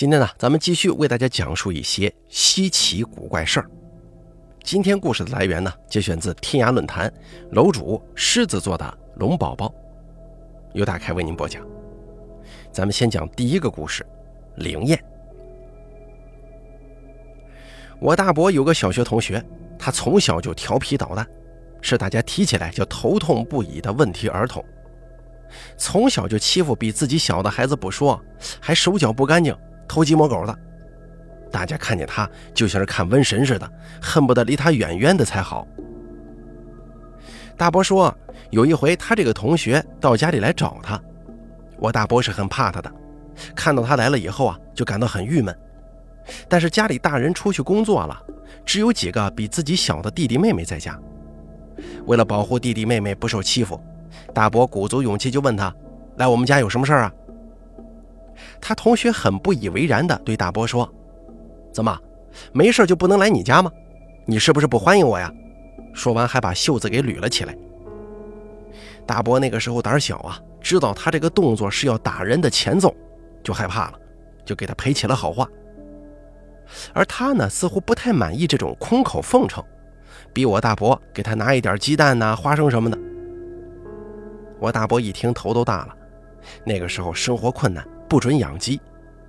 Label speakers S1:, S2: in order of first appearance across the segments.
S1: 今天呢，咱们继续为大家讲述一些稀奇古怪事儿。今天故事的来源呢，节选自天涯论坛，楼主狮子座的龙宝宝，由大开为您播讲。咱们先讲第一个故事：灵验。我大伯有个小学同学，他从小就调皮捣蛋，是大家提起来就头痛不已的问题儿童。从小就欺负比自己小的孩子不说，还手脚不干净。偷鸡摸狗的，大家看见他就像是看瘟神似的，恨不得离他远远的才好。大伯说，有一回他这个同学到家里来找他，我大伯是很怕他的，看到他来了以后啊，就感到很郁闷。但是家里大人出去工作了，只有几个比自己小的弟弟妹妹在家。为了保护弟弟妹妹不受欺负，大伯鼓足勇气就问他：“来我们家有什么事儿啊？”他同学很不以为然地对大伯说：“怎么，没事就不能来你家吗？你是不是不欢迎我呀？”说完还把袖子给捋了起来。大伯那个时候胆小啊，知道他这个动作是要打人的前奏，就害怕了，就给他赔起了好话。而他呢，似乎不太满意这种空口奉承，逼我大伯给他拿一点鸡蛋呐、花生什么的。我大伯一听头都大了，那个时候生活困难。不准养鸡，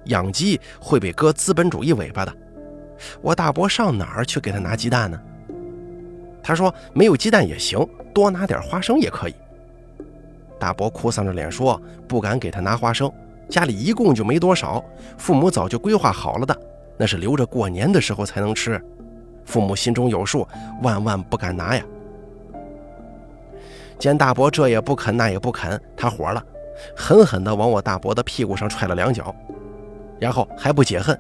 S1: 养鸡会被割资本主义尾巴的。我大伯上哪儿去给他拿鸡蛋呢？他说没有鸡蛋也行，多拿点花生也可以。大伯哭丧着脸说不敢给他拿花生，家里一共就没多少，父母早就规划好了的，那是留着过年的时候才能吃。父母心中有数，万万不敢拿呀。见大伯这也不肯那也不肯，他火了。狠狠地往我大伯的屁股上踹了两脚，然后还不解恨，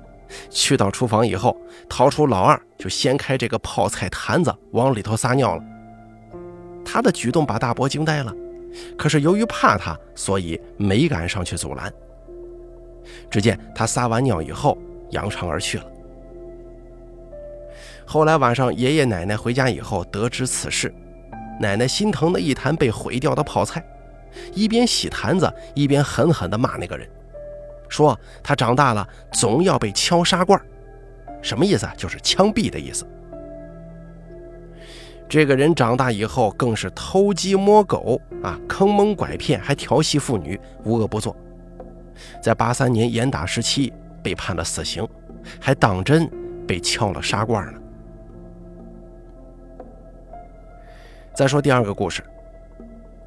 S1: 去到厨房以后，掏出老二就掀开这个泡菜坛子往里头撒尿了。他的举动把大伯惊呆了，可是由于怕他，所以没敢上去阻拦。只见他撒完尿以后扬长而去了。后来晚上爷爷奶奶回家以后得知此事，奶奶心疼的一坛被毁掉的泡菜。一边洗坛子，一边狠狠地骂那个人，说他长大了总要被敲砂罐什么意思啊？就是枪毙的意思。这个人长大以后更是偷鸡摸狗啊，坑蒙拐骗，还调戏妇女，无恶不作。在八三年严打时期被判了死刑，还当真被敲了砂罐呢。再说第二个故事。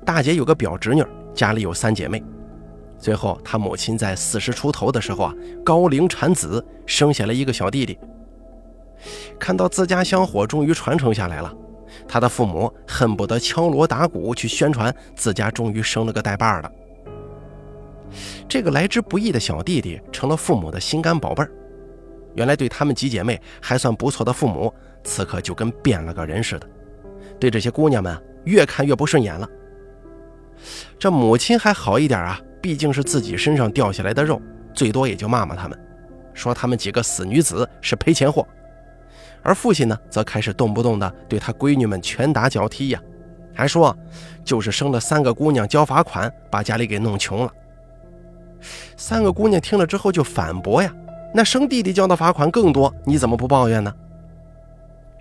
S1: 大姐有个表侄女，家里有三姐妹。最后，她母亲在四十出头的时候啊，高龄产子，生下了一个小弟弟。看到自家香火终于传承下来了，她的父母恨不得敲锣打鼓去宣传自家终于生了个带把的。这个来之不易的小弟弟成了父母的心肝宝贝儿。原来对他们几姐妹还算不错的父母，此刻就跟变了个人似的，对这些姑娘们越看越不顺眼了。这母亲还好一点啊，毕竟是自己身上掉下来的肉，最多也就骂骂他们，说他们几个死女子是赔钱货。而父亲呢，则开始动不动的对他闺女们拳打脚踢呀，还说就是生了三个姑娘交罚款，把家里给弄穷了。三个姑娘听了之后就反驳呀：“那生弟弟交的罚款更多，你怎么不抱怨呢？”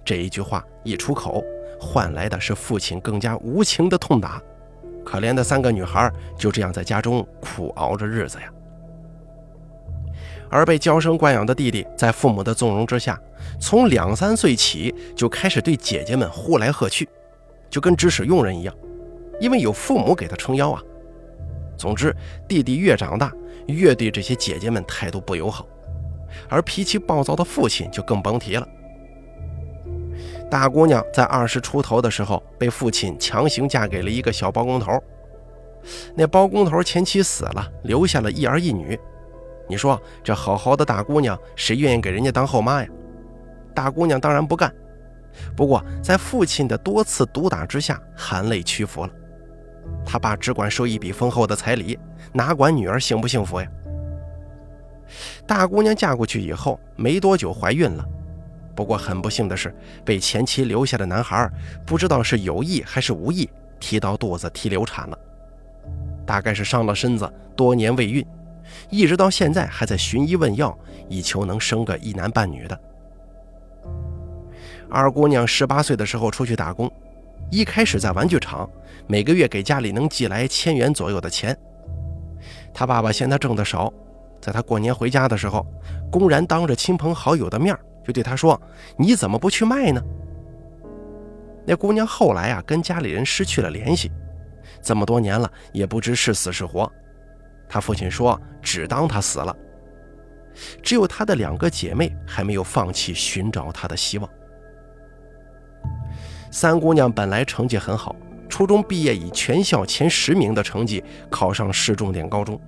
S1: 这一句话一出口，换来的是父亲更加无情的痛打。可怜的三个女孩就这样在家中苦熬着日子呀。而被娇生惯养的弟弟，在父母的纵容之下，从两三岁起就开始对姐姐们呼来喝去，就跟指使佣人一样，因为有父母给他撑腰啊。总之，弟弟越长大，越对这些姐姐们态度不友好，而脾气暴躁的父亲就更甭提了。大姑娘在二十出头的时候，被父亲强行嫁给了一个小包工头。那包工头前妻死了，留下了一儿一女。你说这好好的大姑娘，谁愿意给人家当后妈呀？大姑娘当然不干。不过在父亲的多次毒打之下，含泪屈服了。他爸只管收一笔丰厚的彩礼，哪管女儿幸不幸福呀？大姑娘嫁过去以后，没多久怀孕了。不过很不幸的是，被前妻留下的男孩不知道是有意还是无意，踢到肚子踢流产了。大概是伤了身子，多年未孕，一直到现在还在寻医问药，以求能生个一男半女的。二姑娘十八岁的时候出去打工，一开始在玩具厂，每个月给家里能寄来千元左右的钱。她爸爸嫌她挣得少，在她过年回家的时候，公然当着亲朋好友的面就对她说：“你怎么不去卖呢？”那姑娘后来啊，跟家里人失去了联系，这么多年了也不知是死是活。她父亲说，只当她死了。只有她的两个姐妹还没有放弃寻找她的希望。三姑娘本来成绩很好，初中毕业以全校前十名的成绩考上市重点高中，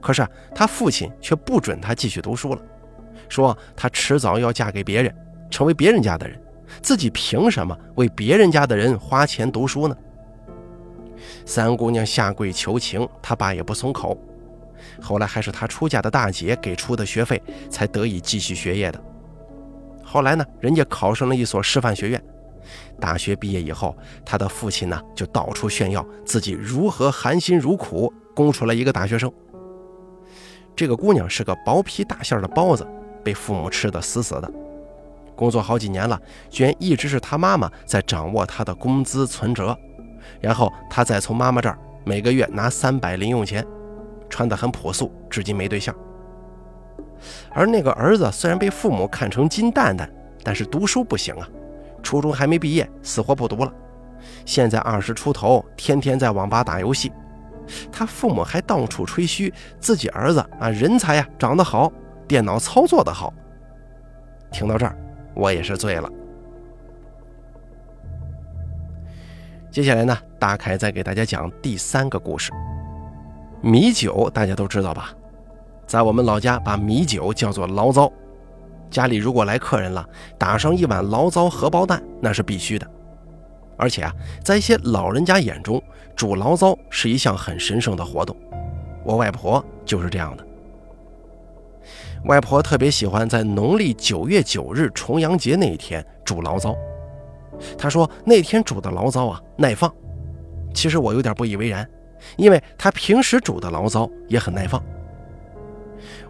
S1: 可是啊她父亲却不准她继续读书了，说她迟早要嫁给别人，成为别人家的人。自己凭什么为别人家的人花钱读书呢？三姑娘下跪求情，她爸也不松口。后来还是她出嫁的大姐给出的学费，才得以继续学业的。后来呢，人家考上了一所师范学院。大学毕业以后，他的父亲呢就到处炫耀自己如何含辛茹苦供出来一个大学生。这个姑娘是个薄皮大馅的包子，被父母吃得死死的。工作好几年了，居然一直是他妈妈在掌握他的工资存折，然后他再从妈妈这儿每个月拿三百零用钱，穿得很朴素，至今没对象。而那个儿子虽然被父母看成金蛋蛋，但是读书不行啊，初中还没毕业，死活不读了。现在二十出头，天天在网吧打游戏，他父母还到处吹嘘自己儿子啊人才呀，长得好，电脑操作的好。听到这儿。我也是醉了。接下来呢，大凯再给大家讲第三个故事。米酒大家都知道吧？在我们老家，把米酒叫做醪糟。家里如果来客人了，打上一碗醪糟荷包蛋，那是必须的。而且啊，在一些老人家眼中，煮醪糟是一项很神圣的活动。我外婆就是这样的。外婆特别喜欢在农历九月九日重阳节那一天煮醪糟。她说那天煮的醪糟啊耐放。其实我有点不以为然，因为她平时煮的醪糟也很耐放。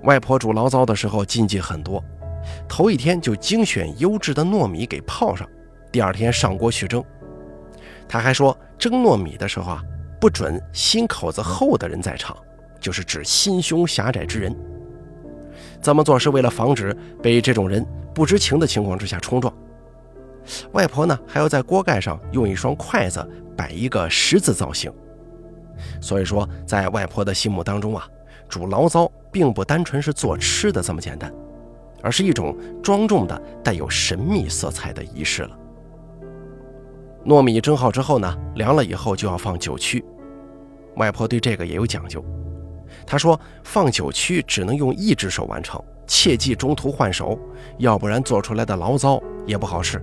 S1: 外婆煮醪糟的时候禁忌很多，头一天就精选优质的糯米给泡上，第二天上锅去蒸。她还说蒸糯米的时候啊，不准心口子厚的人在场，就是指心胸狭窄之人。这么做是为了防止被这种人不知情的情况之下冲撞。外婆呢，还要在锅盖上用一双筷子摆一个十字造型。所以说，在外婆的心目当中啊，煮醪糟并不单纯是做吃的这么简单，而是一种庄重的、带有神秘色彩的仪式了。糯米蒸好之后呢，凉了以后就要放酒曲。外婆对这个也有讲究。他说：“放酒曲只能用一只手完成，切记中途换手，要不然做出来的醪糟也不好吃。”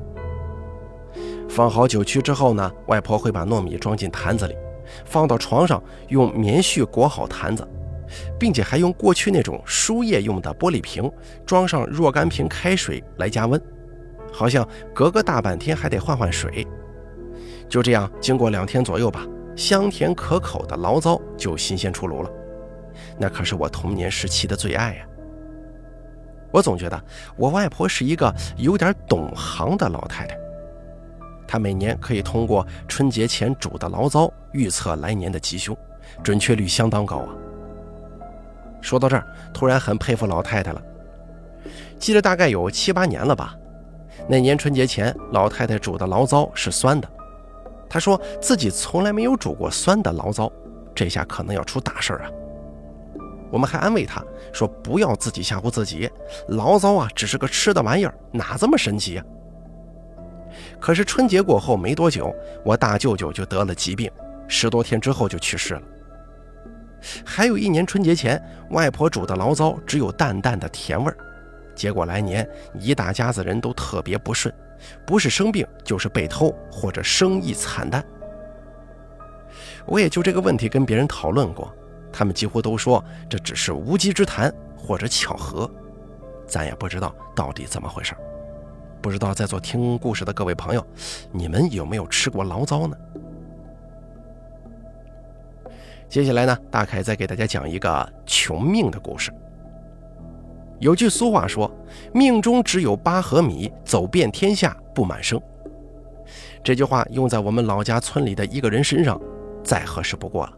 S1: 放好酒曲之后呢，外婆会把糯米装进坛子里，放到床上，用棉絮裹好坛子，并且还用过去那种输液用的玻璃瓶装上若干瓶开水来加温，好像隔个大半天还得换换水。就这样，经过两天左右吧，香甜可口的醪糟就新鲜出炉了。那可是我童年时期的最爱呀！我总觉得我外婆是一个有点懂行的老太太。她每年可以通过春节前煮的醪糟预测来年的吉凶，准确率相当高啊！说到这儿，突然很佩服老太太了。记得大概有七八年了吧，那年春节前，老太太煮的醪糟是酸的。她说自己从来没有煮过酸的醪糟，这下可能要出大事儿啊！我们还安慰他说：“不要自己吓唬自己，醪糟啊，只是个吃的玩意儿，哪这么神奇呀？”可是春节过后没多久，我大舅舅就得了疾病，十多天之后就去世了。还有一年春节前，外婆煮的醪糟只有淡淡的甜味儿，结果来年一大家子人都特别不顺，不是生病就是被偷或者生意惨淡。我也就这个问题跟别人讨论过。他们几乎都说这只是无稽之谈或者巧合，咱也不知道到底怎么回事。不知道在座听故事的各位朋友，你们有没有吃过醪糟呢？接下来呢，大凯再给大家讲一个穷命的故事。有句俗话说：“命中只有八合米，走遍天下不满生。”这句话用在我们老家村里的一个人身上，再合适不过了。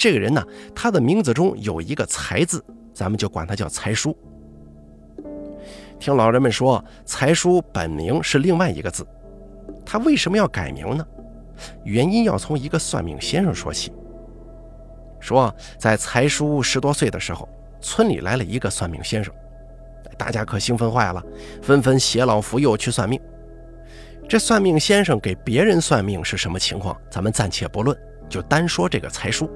S1: 这个人呢，他的名字中有一个“财”字，咱们就管他叫财叔。听老人们说，财叔本名是另外一个字，他为什么要改名呢？原因要从一个算命先生说起。说在财叔十多岁的时候，村里来了一个算命先生，大家可兴奋坏了，纷纷携老扶幼去算命。这算命先生给别人算命是什么情况，咱们暂且不论，就单说这个财叔。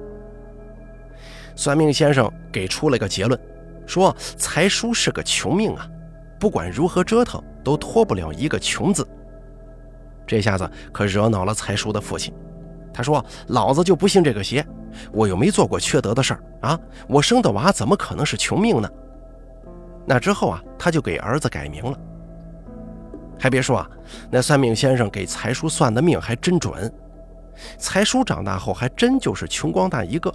S1: 算命先生给出了个结论，说财叔是个穷命啊，不管如何折腾，都脱不了一个穷字。这下子可惹恼了财叔的父亲，他说：“老子就不信这个邪，我又没做过缺德的事儿啊！我生的娃怎么可能是穷命呢？”那之后啊，他就给儿子改名了。还别说啊，那算命先生给财叔算的命还真准，财叔长大后还真就是穷光蛋一个。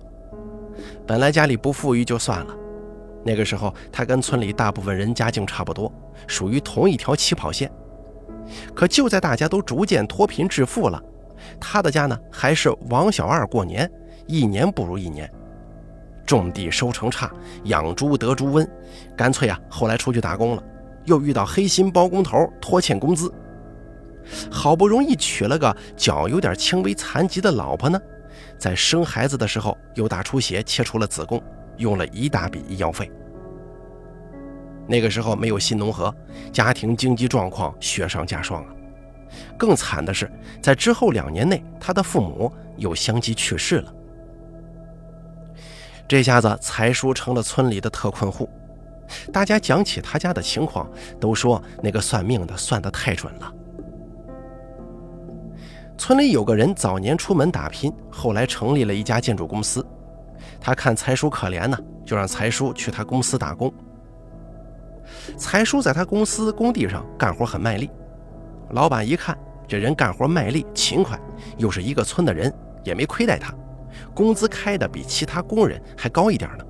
S1: 本来家里不富裕就算了，那个时候他跟村里大部分人家境差不多，属于同一条起跑线。可就在大家都逐渐脱贫致富了，他的家呢还是王小二过年，一年不如一年，种地收成差，养猪得猪瘟，干脆啊后来出去打工了，又遇到黑心包工头拖欠工资，好不容易娶了个脚有点轻微残疾的老婆呢，在生孩子的时候又大出血切除了子宫，用了一大笔医药费。那个时候没有新农合，家庭经济状况雪上加霜啊！更惨的是，在之后两年内，他的父母又相继去世了。这下子财叔成了村里的特困户，大家讲起他家的情况，都说那个算命的算得太准了。村里有个人早年出门打拼，后来成立了一家建筑公司，他看财叔可怜呢，就让财叔去他公司打工。财叔在他公司工地上干活很卖力，老板一看这人干活卖力勤快，又是一个村的人，也没亏待他，工资开的比其他工人还高一点呢。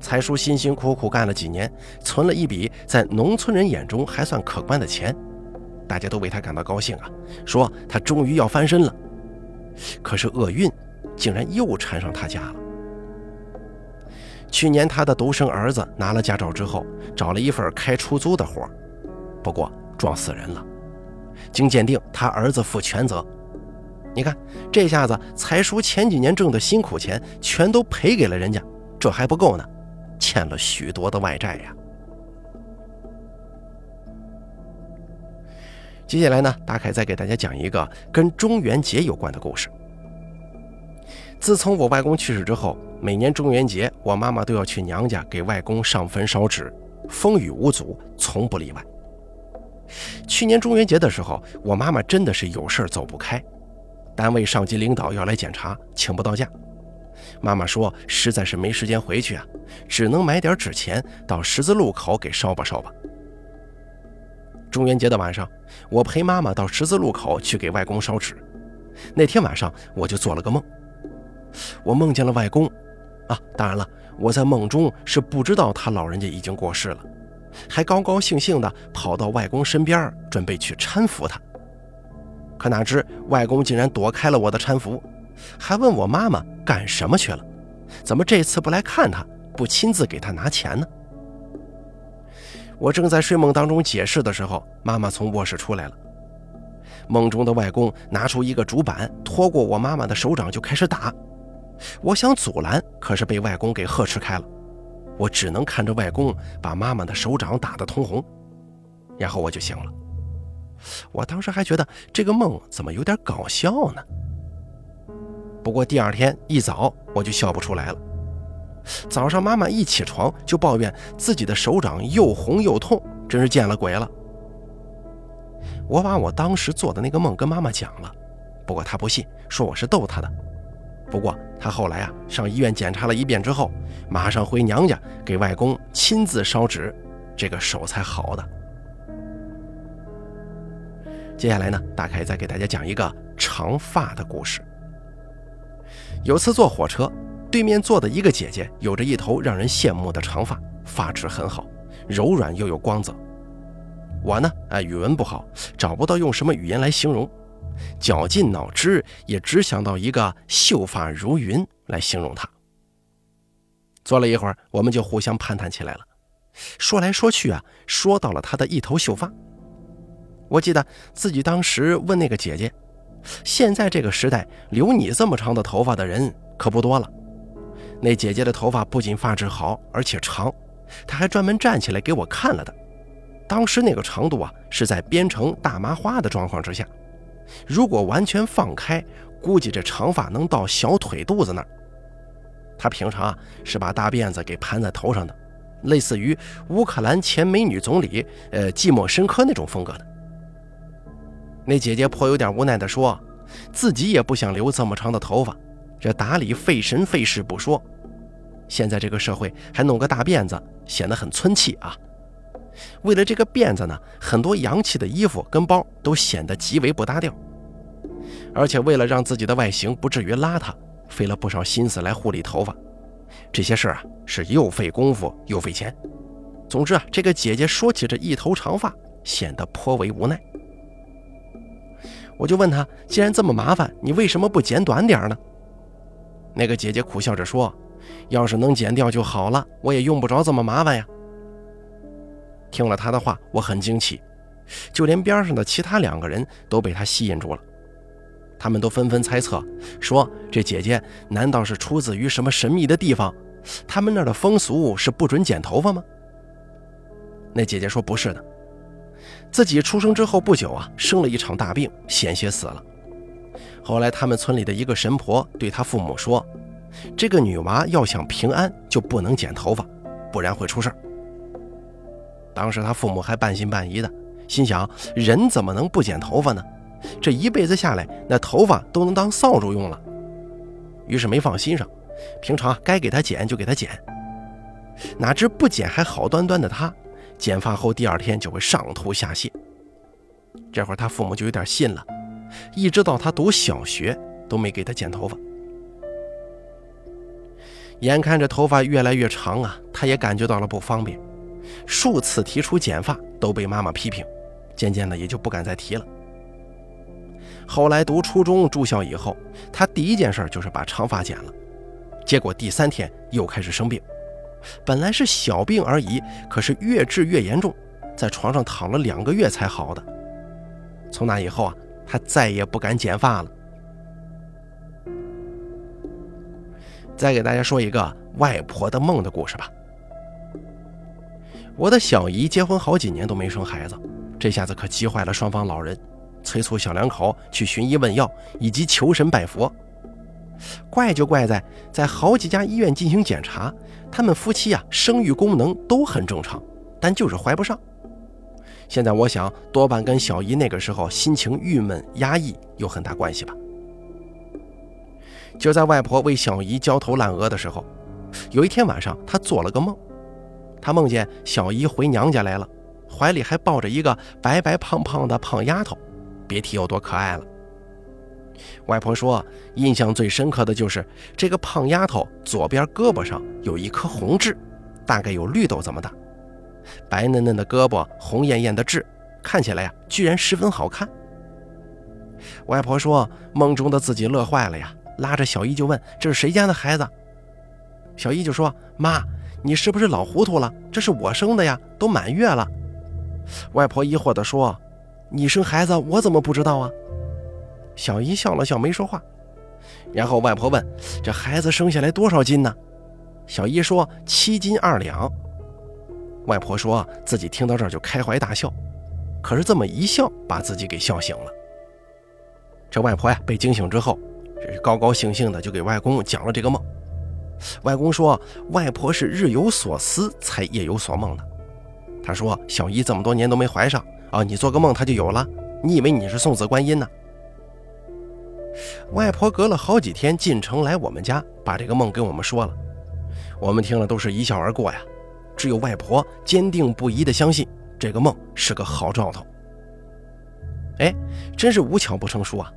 S1: 财叔辛辛苦苦干了几年，存了一笔在农村人眼中还算可观的钱，大家都为他感到高兴啊，说他终于要翻身了。可是厄运竟然又缠上他家了。去年他的独生儿子拿了驾照之后，找了一份开出租的活不过撞死人了。经鉴定，他儿子负全责。你看，这下子财叔前几年挣的辛苦钱全都赔给了人家，这还不够呢，欠了许多的外债呀。接下来呢，大凯再给大家讲一个跟中元节有关的故事。自从我外公去世之后，每年中元节，我妈妈都要去娘家给外公上坟烧纸，风雨无阻，从不例外。去年中元节的时候，我妈妈真的是有事走不开，单位上级领导要来检查，请不到假。妈妈说实在是没时间回去啊，只能买点纸钱到十字路口给烧吧烧吧。中元节的晚上，我陪妈妈到十字路口去给外公烧纸。那天晚上，我就做了个梦。我梦见了外公，啊，当然了，我在梦中是不知道他老人家已经过世了，还高高兴兴地跑到外公身边，准备去搀扶他。可哪知外公竟然躲开了我的搀扶，还问我妈妈干什么去了，怎么这次不来看他，不亲自给他拿钱呢？我正在睡梦当中解释的时候，妈妈从卧室出来了。梦中的外公拿出一个竹板，拖过我妈妈的手掌就开始打。我想阻拦，可是被外公给呵斥开了。我只能看着外公把妈妈的手掌打得通红，然后我就醒了。我当时还觉得这个梦怎么有点搞笑呢？不过第二天一早我就笑不出来了。早上妈妈一起床就抱怨自己的手掌又红又痛，真是见了鬼了。我把我当时做的那个梦跟妈妈讲了，不过她不信，说我是逗她的。不过她后来啊，上医院检查了一遍之后，马上回娘家给外公亲自烧纸，这个手才好的。接下来呢，大凯再给大家讲一个长发的故事。有次坐火车，对面坐的一个姐姐有着一头让人羡慕的长发，发质很好，柔软又有光泽。我呢，啊，语文不好，找不到用什么语言来形容，绞尽脑汁也只想到一个秀发如云来形容她。坐了一会儿，我们就互相攀谈起来了，说来说去啊，说到了她的一头秀发。我记得自己当时问那个姐姐。现在这个时代，留你这么长的头发的人可不多了。那姐姐的头发不仅发质好，而且长，她还专门站起来给我看了的。当时那个长度啊，是在编成大麻花的状况之下。如果完全放开，估计这长发能到小腿肚子那儿。她平常啊是把大辫子给盘在头上的，类似于乌克兰前美女总理呃季莫申科那种风格的。那姐姐颇有点无奈地说：“自己也不想留这么长的头发，这打理费神费事不说，现在这个社会还弄个大辫子，显得很村气啊。为了这个辫子呢，很多洋气的衣服跟包都显得极为不搭调。而且为了让自己的外形不至于邋遢，费了不少心思来护理头发。这些事儿啊，是又费功夫又费钱。总之啊，这个姐姐说起这一头长发，显得颇为无奈。”我就问她，既然这么麻烦，你为什么不剪短点呢？那个姐姐苦笑着说：“要是能剪掉就好了，我也用不着这么麻烦呀。”听了他的话，我很惊奇，就连边上的其他两个人都被他吸引住了。他们都纷纷猜测，说这姐姐难道是出自于什么神秘的地方？他们那儿的风俗是不准剪头发吗？那姐姐说：“不是的。”自己出生之后不久啊，生了一场大病，险些死了。后来他们村里的一个神婆对他父母说：“这个女娃要想平安，就不能剪头发，不然会出事当时他父母还半信半疑的，心想：人怎么能不剪头发呢？这一辈子下来，那头发都能当扫帚用了。于是没放心上，平常该给他剪就给他剪。哪知不剪还好端端的他。剪发后第二天就会上吐下泻，这会儿他父母就有点信了，一直到他读小学都没给他剪头发。眼看着头发越来越长啊，他也感觉到了不方便，数次提出剪发都被妈妈批评，渐渐的也就不敢再提了。后来读初中住校以后，他第一件事就是把长发剪了，结果第三天又开始生病。本来是小病而已，可是越治越严重，在床上躺了两个月才好的。从那以后啊，他再也不敢剪发了。再给大家说一个外婆的梦的故事吧。我的小姨结婚好几年都没生孩子，这下子可急坏了双方老人，催促小两口去寻医问药以及求神拜佛。怪就怪在，在好几家医院进行检查，他们夫妻啊生育功能都很正常，但就是怀不上。现在我想，多半跟小姨那个时候心情郁闷压抑有很大关系吧。就在外婆为小姨焦头烂额的时候，有一天晚上，她做了个梦，她梦见小姨回娘家来了，怀里还抱着一个白白胖胖的胖丫头，别提有多可爱了。外婆说，印象最深刻的就是这个胖丫头左边胳膊上有一颗红痣，大概有绿豆这么大，白嫩嫩的胳膊，红艳艳的痣，看起来呀，居然十分好看。外婆说，梦中的自己乐坏了呀，拉着小姨就问：“这是谁家的孩子？”小姨就说：“妈，你是不是老糊涂了？这是我生的呀，都满月了。”外婆疑惑地说：“你生孩子，我怎么不知道啊？”小姨笑了笑，没说话。然后外婆问：“这孩子生下来多少斤呢？”小姨说：“七斤二两。”外婆说自己听到这儿就开怀大笑，可是这么一笑，把自己给笑醒了。这外婆呀，被惊醒之后，高高兴兴的就给外公讲了这个梦。外公说：“外婆是日有所思，才夜有所梦的。”他说：“小姨这么多年都没怀上啊，你做个梦她就有了。你以为你是送子观音呢？”外婆隔了好几天进城来我们家，把这个梦跟我们说了。我们听了都是一笑而过呀。只有外婆坚定不移地相信这个梦是个好兆头。哎，真是无巧不成书啊！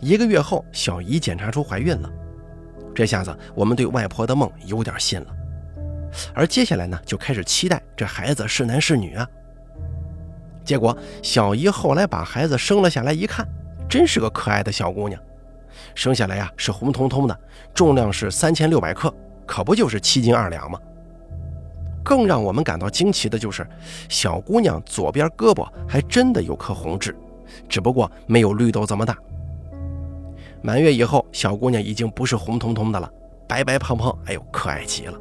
S1: 一个月后，小姨检查出怀孕了。这下子我们对外婆的梦有点信了。而接下来呢，就开始期待这孩子是男是女啊。结果小姨后来把孩子生了下来，一看，真是个可爱的小姑娘。生下来呀是红彤彤的，重量是三千六百克，可不就是七斤二两吗？更让我们感到惊奇的就是，小姑娘左边胳膊还真的有颗红痣，只不过没有绿豆这么大。满月以后，小姑娘已经不是红彤彤的了，白白胖胖，哎呦，可爱极了。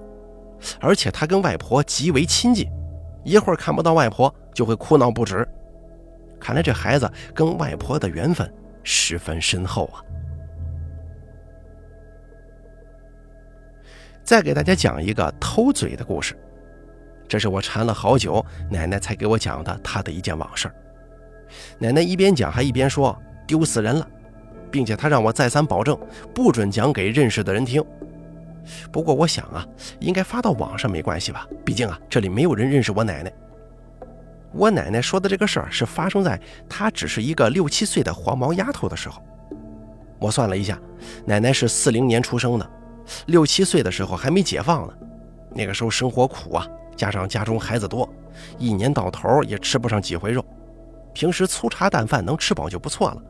S1: 而且她跟外婆极为亲近，一会儿看不到外婆就会哭闹不止。看来这孩子跟外婆的缘分十分深厚啊。再给大家讲一个偷嘴的故事，这是我缠了好久，奶奶才给我讲的她的一件往事。奶奶一边讲还一边说：“丢死人了，并且她让我再三保证，不准讲给认识的人听。”不过我想啊，应该发到网上没关系吧？毕竟啊，这里没有人认识我奶奶。我奶奶说的这个事儿是发生在她只是一个六七岁的黄毛丫头的时候。我算了一下，奶奶是四零年出生的。六七岁的时候还没解放呢，那个时候生活苦啊，加上家中孩子多，一年到头也吃不上几回肉，平时粗茶淡饭能吃饱就不错了。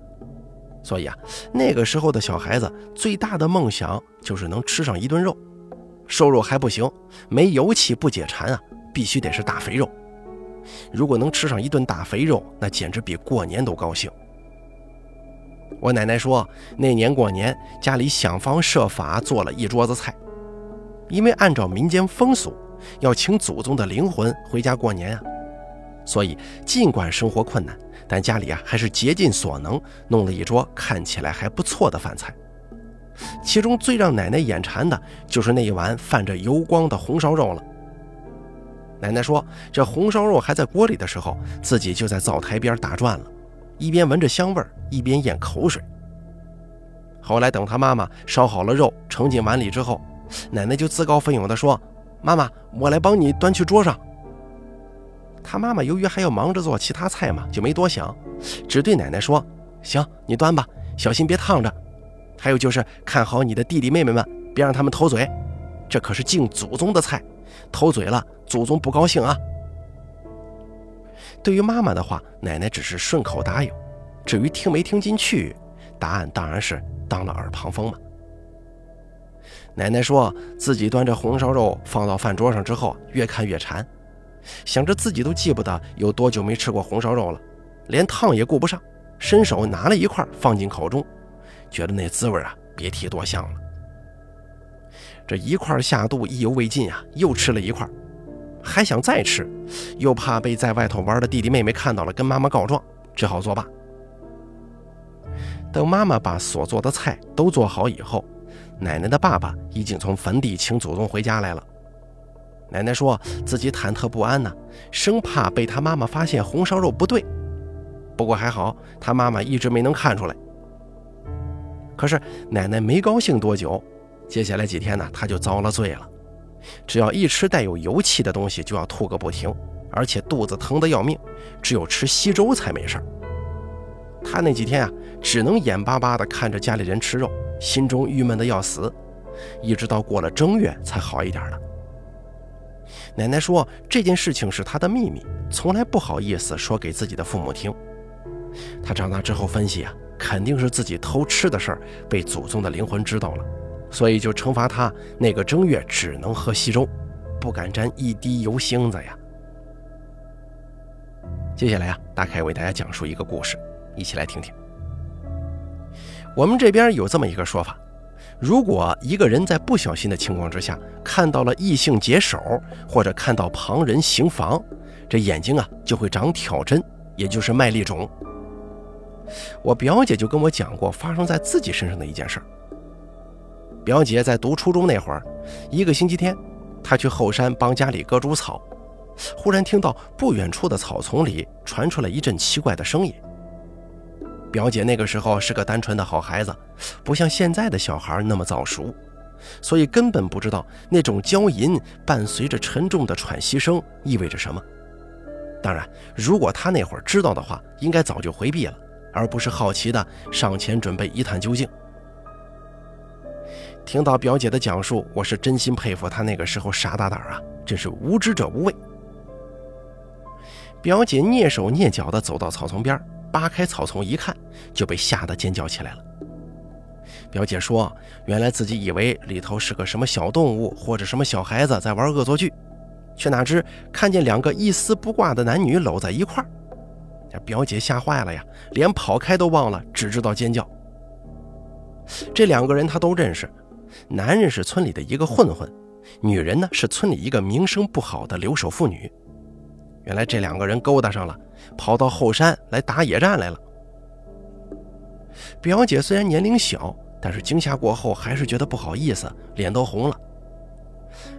S1: 所以啊，那个时候的小孩子最大的梦想就是能吃上一顿肉，瘦肉还不行，没油气不解馋啊，必须得是大肥肉。如果能吃上一顿大肥肉，那简直比过年都高兴。我奶奶说，那年过年，家里想方设法做了一桌子菜，因为按照民间风俗，要请祖宗的灵魂回家过年啊，所以尽管生活困难，但家里啊还是竭尽所能弄了一桌看起来还不错的饭菜。其中最让奶奶眼馋的就是那一碗泛着油光的红烧肉了。奶奶说，这红烧肉还在锅里的时候，自己就在灶台边打转了。一边闻着香味，一边咽口水。后来等他妈妈烧好了肉，盛进碗里之后，奶奶就自告奋勇地说：“妈妈，我来帮你端去桌上。”他妈妈由于还要忙着做其他菜嘛，就没多想，只对奶奶说：“行，你端吧，小心别烫着。还有就是看好你的弟弟妹妹们，别让他们偷嘴，这可是敬祖宗的菜，偷嘴了，祖宗不高兴啊。”对于妈妈的话，奶奶只是顺口答应。至于听没听进去，答案当然是当了耳旁风嘛。奶奶说自己端着红烧肉放到饭桌上之后，越看越馋，想着自己都记不得有多久没吃过红烧肉了，连烫也顾不上，伸手拿了一块放进口中，觉得那滋味啊，别提多香了。这一块下肚，意犹未尽啊，又吃了一块。还想再吃，又怕被在外头玩的弟弟妹妹看到了，跟妈妈告状，只好作罢。等妈妈把所做的菜都做好以后，奶奶的爸爸已经从坟地请祖宗回家来了。奶奶说自己忐忑不安呢，生怕被他妈妈发现红烧肉不对。不过还好，他妈妈一直没能看出来。可是奶奶没高兴多久，接下来几天呢，她就遭了罪了。只要一吃带有油气的东西，就要吐个不停，而且肚子疼得要命，只有吃稀粥才没事他那几天啊，只能眼巴巴地看着家里人吃肉，心中郁闷的要死，一直到过了正月才好一点了。奶奶说这件事情是她的秘密，从来不好意思说给自己的父母听。她长大之后分析啊，肯定是自己偷吃的事儿被祖宗的灵魂知道了。所以就惩罚他那个正月只能喝稀粥，不敢沾一滴油星子呀。接下来啊，大凯为大家讲述一个故事，一起来听听。我们这边有这么一个说法：如果一个人在不小心的情况之下看到了异性解手，或者看到旁人行房，这眼睛啊就会长挑针，也就是麦粒肿。我表姐就跟我讲过发生在自己身上的一件事。表姐在读初中那会儿，一个星期天，她去后山帮家里割猪草，忽然听到不远处的草丛里传出了一阵奇怪的声音。表姐那个时候是个单纯的好孩子，不像现在的小孩那么早熟，所以根本不知道那种娇吟伴随着沉重的喘息声意味着什么。当然，如果她那会儿知道的话，应该早就回避了，而不是好奇的上前准备一探究竟。听到表姐的讲述，我是真心佩服她那个时候傻大胆啊，真是无知者无畏。表姐蹑手蹑脚地走到草丛边，扒开草丛一看，就被吓得尖叫起来了。表姐说：“原来自己以为里头是个什么小动物或者什么小孩子在玩恶作剧，却哪知看见两个一丝不挂的男女搂在一块儿。这表姐吓坏了呀，连跑开都忘了，只知道尖叫。这两个人她都认识，男人是村里的一个混混，女人呢是村里一个名声不好的留守妇女。原来这两个人勾搭上了，跑到后山来打野战来了。表姐虽然年龄小。”但是惊吓过后，还是觉得不好意思，脸都红了。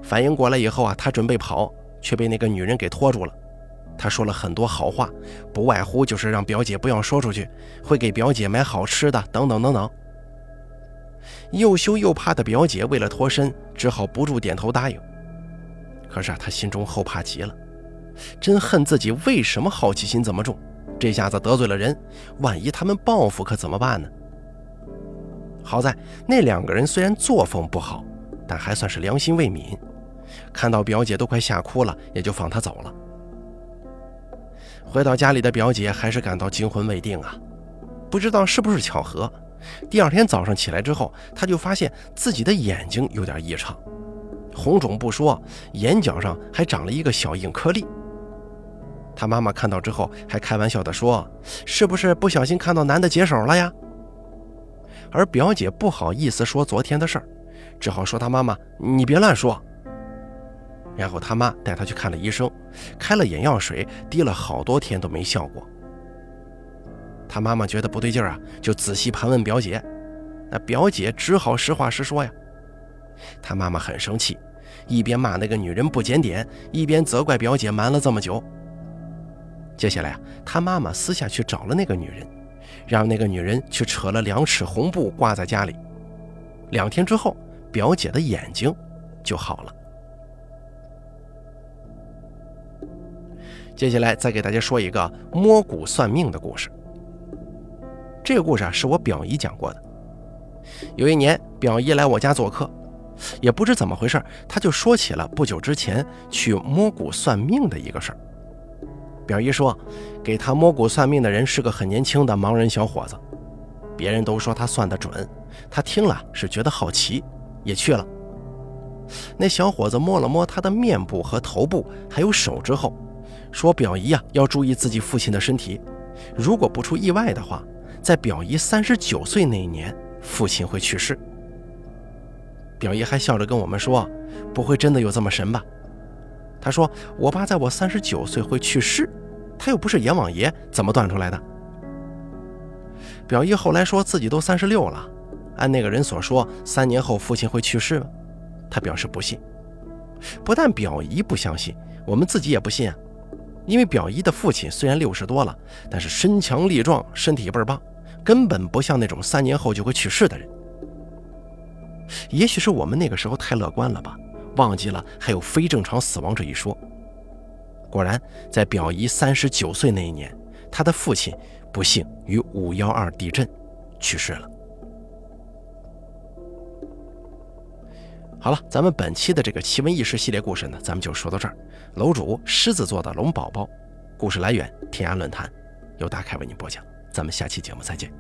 S1: 反应过来以后啊，她准备跑，却被那个女人给拖住了。她说了很多好话，不外乎就是让表姐不要说出去，会给表姐买好吃的，等等等等。又羞又怕的表姐为了脱身，只好不住点头答应。可是啊，她心中后怕极了，真恨自己为什么好奇心这么重，这下子得罪了人，万一他们报复可怎么办呢？好在那两个人虽然作风不好，但还算是良心未泯。看到表姐都快吓哭了，也就放她走了。回到家里的表姐还是感到惊魂未定啊！不知道是不是巧合，第二天早上起来之后，她就发现自己的眼睛有点异常，红肿不说，眼角上还长了一个小硬颗粒。他妈妈看到之后还开玩笑地说：“是不是不小心看到男的解手了呀？”而表姐不好意思说昨天的事儿，只好说他妈妈：“你别乱说。”然后他妈带他去看了医生，开了眼药水，滴了好多天都没效果。他妈妈觉得不对劲儿啊，就仔细盘问表姐。那表姐只好实话实说呀。他妈妈很生气，一边骂那个女人不检点，一边责怪表姐瞒了这么久。接下来啊，他妈妈私下去找了那个女人。让那个女人去扯了两尺红布挂在家里，两天之后，表姐的眼睛就好了。接下来再给大家说一个摸骨算命的故事。这个故事啊，是我表姨讲过的。有一年，表姨来我家做客，也不知怎么回事，她就说起了不久之前去摸骨算命的一个事儿。表姨说，给他摸骨算命的人是个很年轻的盲人小伙子，别人都说他算得准，他听了是觉得好奇，也去了。那小伙子摸了摸他的面部和头部，还有手之后，说：“表姨呀，要注意自己父亲的身体，如果不出意外的话，在表姨三十九岁那一年，父亲会去世。”表姨还笑着跟我们说：“不会真的有这么神吧？”他说：“我爸在我三十九岁会去世，他又不是阎王爷，怎么断出来的？”表姨后来说自己都三十六了，按那个人所说，三年后父亲会去世吗？他表示不信。不但表姨不相信，我们自己也不信啊。因为表姨的父亲虽然六十多了，但是身强力壮，身体倍儿棒，根本不像那种三年后就会去世的人。也许是我们那个时候太乐观了吧。忘记了还有非正常死亡这一说。果然，在表姨三十九岁那一年，她的父亲不幸于五幺二地震去世了。好了，咱们本期的这个奇闻异事系列故事呢，咱们就说到这儿。楼主狮子座的龙宝宝，故事来源天涯论坛，由大凯为您播讲。咱们下期节目再见。